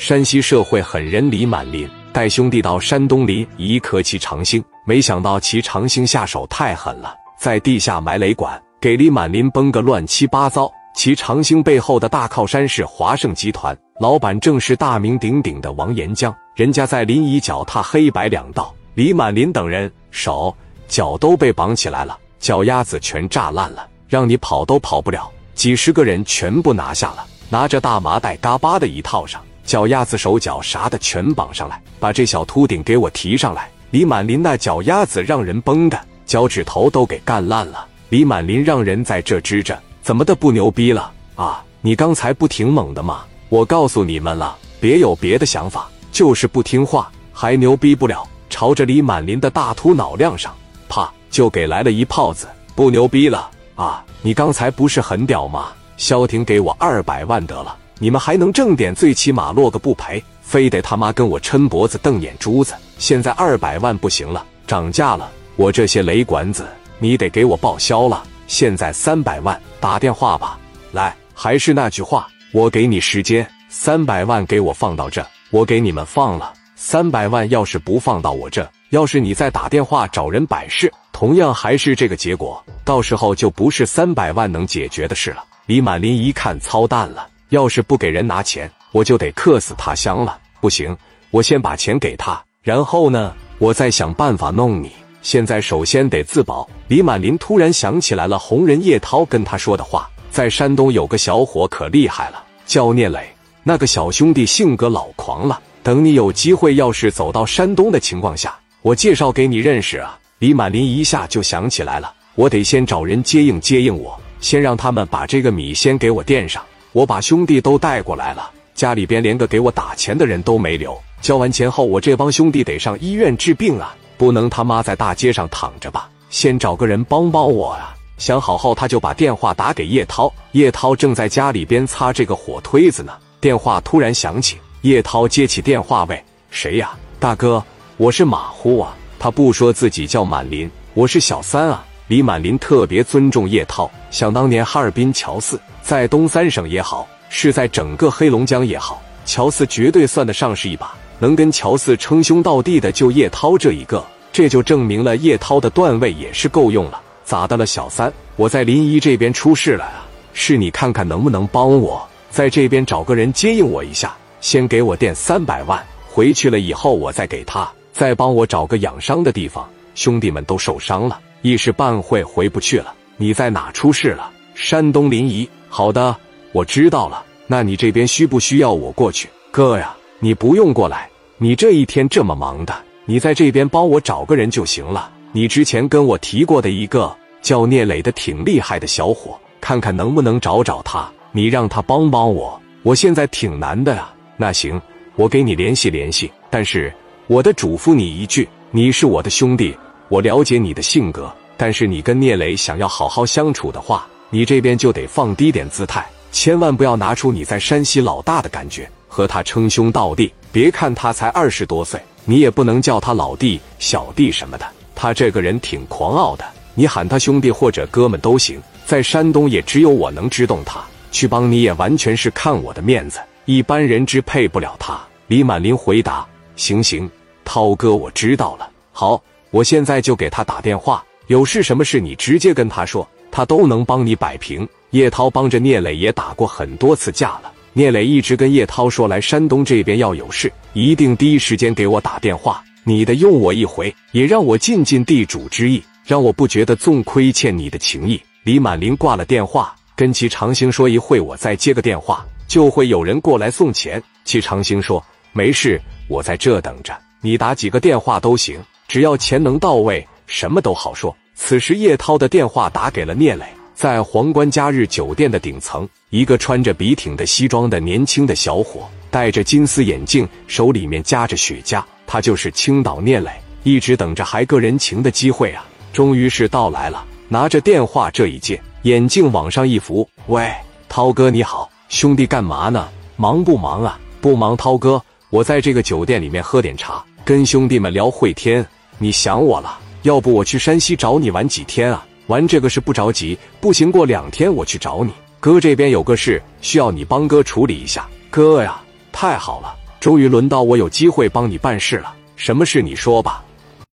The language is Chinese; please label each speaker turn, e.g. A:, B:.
A: 山西社会狠人李满林带兄弟到山东临沂克齐长兴，没想到齐长兴下手太狠了，在地下埋雷管，给李满林崩个乱七八糟。齐长兴背后的大靠山是华盛集团，老板正是大名鼎鼎的王延江，人家在临沂脚踏黑白两道，李满林等人手脚都被绑起来了，脚丫子全炸烂了，让你跑都跑不了。几十个人全部拿下了，拿着大麻袋嘎巴的一套上。脚丫子、手脚啥的全绑上来，把这小秃顶给我提上来。李满林那脚丫子让人崩的，脚趾头都给干烂了。李满林让人在这支着，怎么的不牛逼了啊？你刚才不挺猛的吗？我告诉你们了，别有别的想法，就是不听话，还牛逼不了。朝着李满林的大秃脑亮上，啪就给来了一炮子，不牛逼了啊？你刚才不是很屌吗？消停给我二百万得了。你们还能挣点，最起码落个不赔，非得他妈跟我抻脖子瞪眼珠子。现在二百万不行了，涨价了，我这些雷管子你得给我报销了。现在三百万，打电话吧。来，还是那句话，我给你时间，三百万给我放到这，我给你们放了。三百万要是不放到我这，要是你再打电话找人摆事，同样还是这个结果，到时候就不是三百万能解决的事了。李满林一看操蛋了。要是不给人拿钱，我就得客死他乡了。不行，我先把钱给他，然后呢，我再想办法弄你。现在首先得自保。李满林突然想起来了，红人叶涛跟他说的话：在山东有个小伙可厉害了，叫聂磊。那个小兄弟性格老狂了。等你有机会，要是走到山东的情况下，我介绍给你认识啊。李满林一下就想起来了，我得先找人接应接应我，先让他们把这个米先给我垫上。我把兄弟都带过来了，家里边连个给我打钱的人都没留。交完钱后，我这帮兄弟得上医院治病啊，不能他妈在大街上躺着吧？先找个人帮帮我啊！想好后，他就把电话打给叶涛。叶涛正在家里边擦这个火推子呢，电话突然响起，叶涛接起电话，喂，谁呀？大哥，我是马虎啊。他不说自己叫满林，我是小三啊。李满林特别尊重叶涛，想当年哈尔滨乔四。在东三省也好，是在整个黑龙江也好，乔四绝对算得上是一把。能跟乔四称兄道弟的就叶涛这一个，这就证明了叶涛的段位也是够用了。咋的了，小三？我在临沂这边出事了啊！是你看看能不能帮我在这边找个人接应我一下，先给我垫三百万，回去了以后我再给他，再帮我找个养伤的地方。兄弟们都受伤了，一时半会回不去了。你在哪出事了？山东临沂。好的，我知道了。那你这边需不需要我过去？哥呀，你不用过来。你这一天这么忙的，你在这边帮我找个人就行了。你之前跟我提过的一个叫聂磊的挺厉害的小伙，看看能不能找找他。你让他帮帮我，我现在挺难的呀。那行，我给你联系联系。但是我得嘱咐你一句，你是我的兄弟，我了解你的性格。但是你跟聂磊想要好好相处的话，你这边就得放低点姿态，千万不要拿出你在山西老大的感觉，和他称兄道弟。别看他才二十多岁，你也不能叫他老弟、小弟什么的。他这个人挺狂傲的，你喊他兄弟或者哥们都行。在山东也只有我能支动他，去帮你也完全是看我的面子，一般人支配不了他。李满林回答：“行行，涛哥，我知道了。好，我现在就给他打电话，有事什么事你直接跟他说。”他都能帮你摆平。叶涛帮着聂磊也打过很多次架了。聂磊一直跟叶涛说，来山东这边要有事，一定第一时间给我打电话。你的用我一回，也让我尽尽地主之谊，让我不觉得纵亏欠你的情谊。李满林挂了电话，跟齐长兴说，一会我再接个电话，就会有人过来送钱。齐长兴说，没事，我在这等着，你打几个电话都行，只要钱能到位，什么都好说。此时，叶涛的电话打给了聂磊，在皇冠假日酒店的顶层，一个穿着笔挺的西装的年轻的小伙，戴着金丝眼镜，手里面夹着雪茄，他就是青岛聂磊。一直等着还个人情的机会啊，终于是到来了。拿着电话这一接，眼镜往上一扶：“喂，涛哥你好，兄弟干嘛呢？忙不忙啊？不忙，涛哥，我在这个酒店里面喝点茶，跟兄弟们聊会天。你想我了？”要不我去山西找你玩几天啊？玩这个是不着急，不行过两天我去找你。哥这边有个事需要你帮哥处理一下。哥呀，太好了，终于轮到我有机会帮你办事了。什么事你说吧。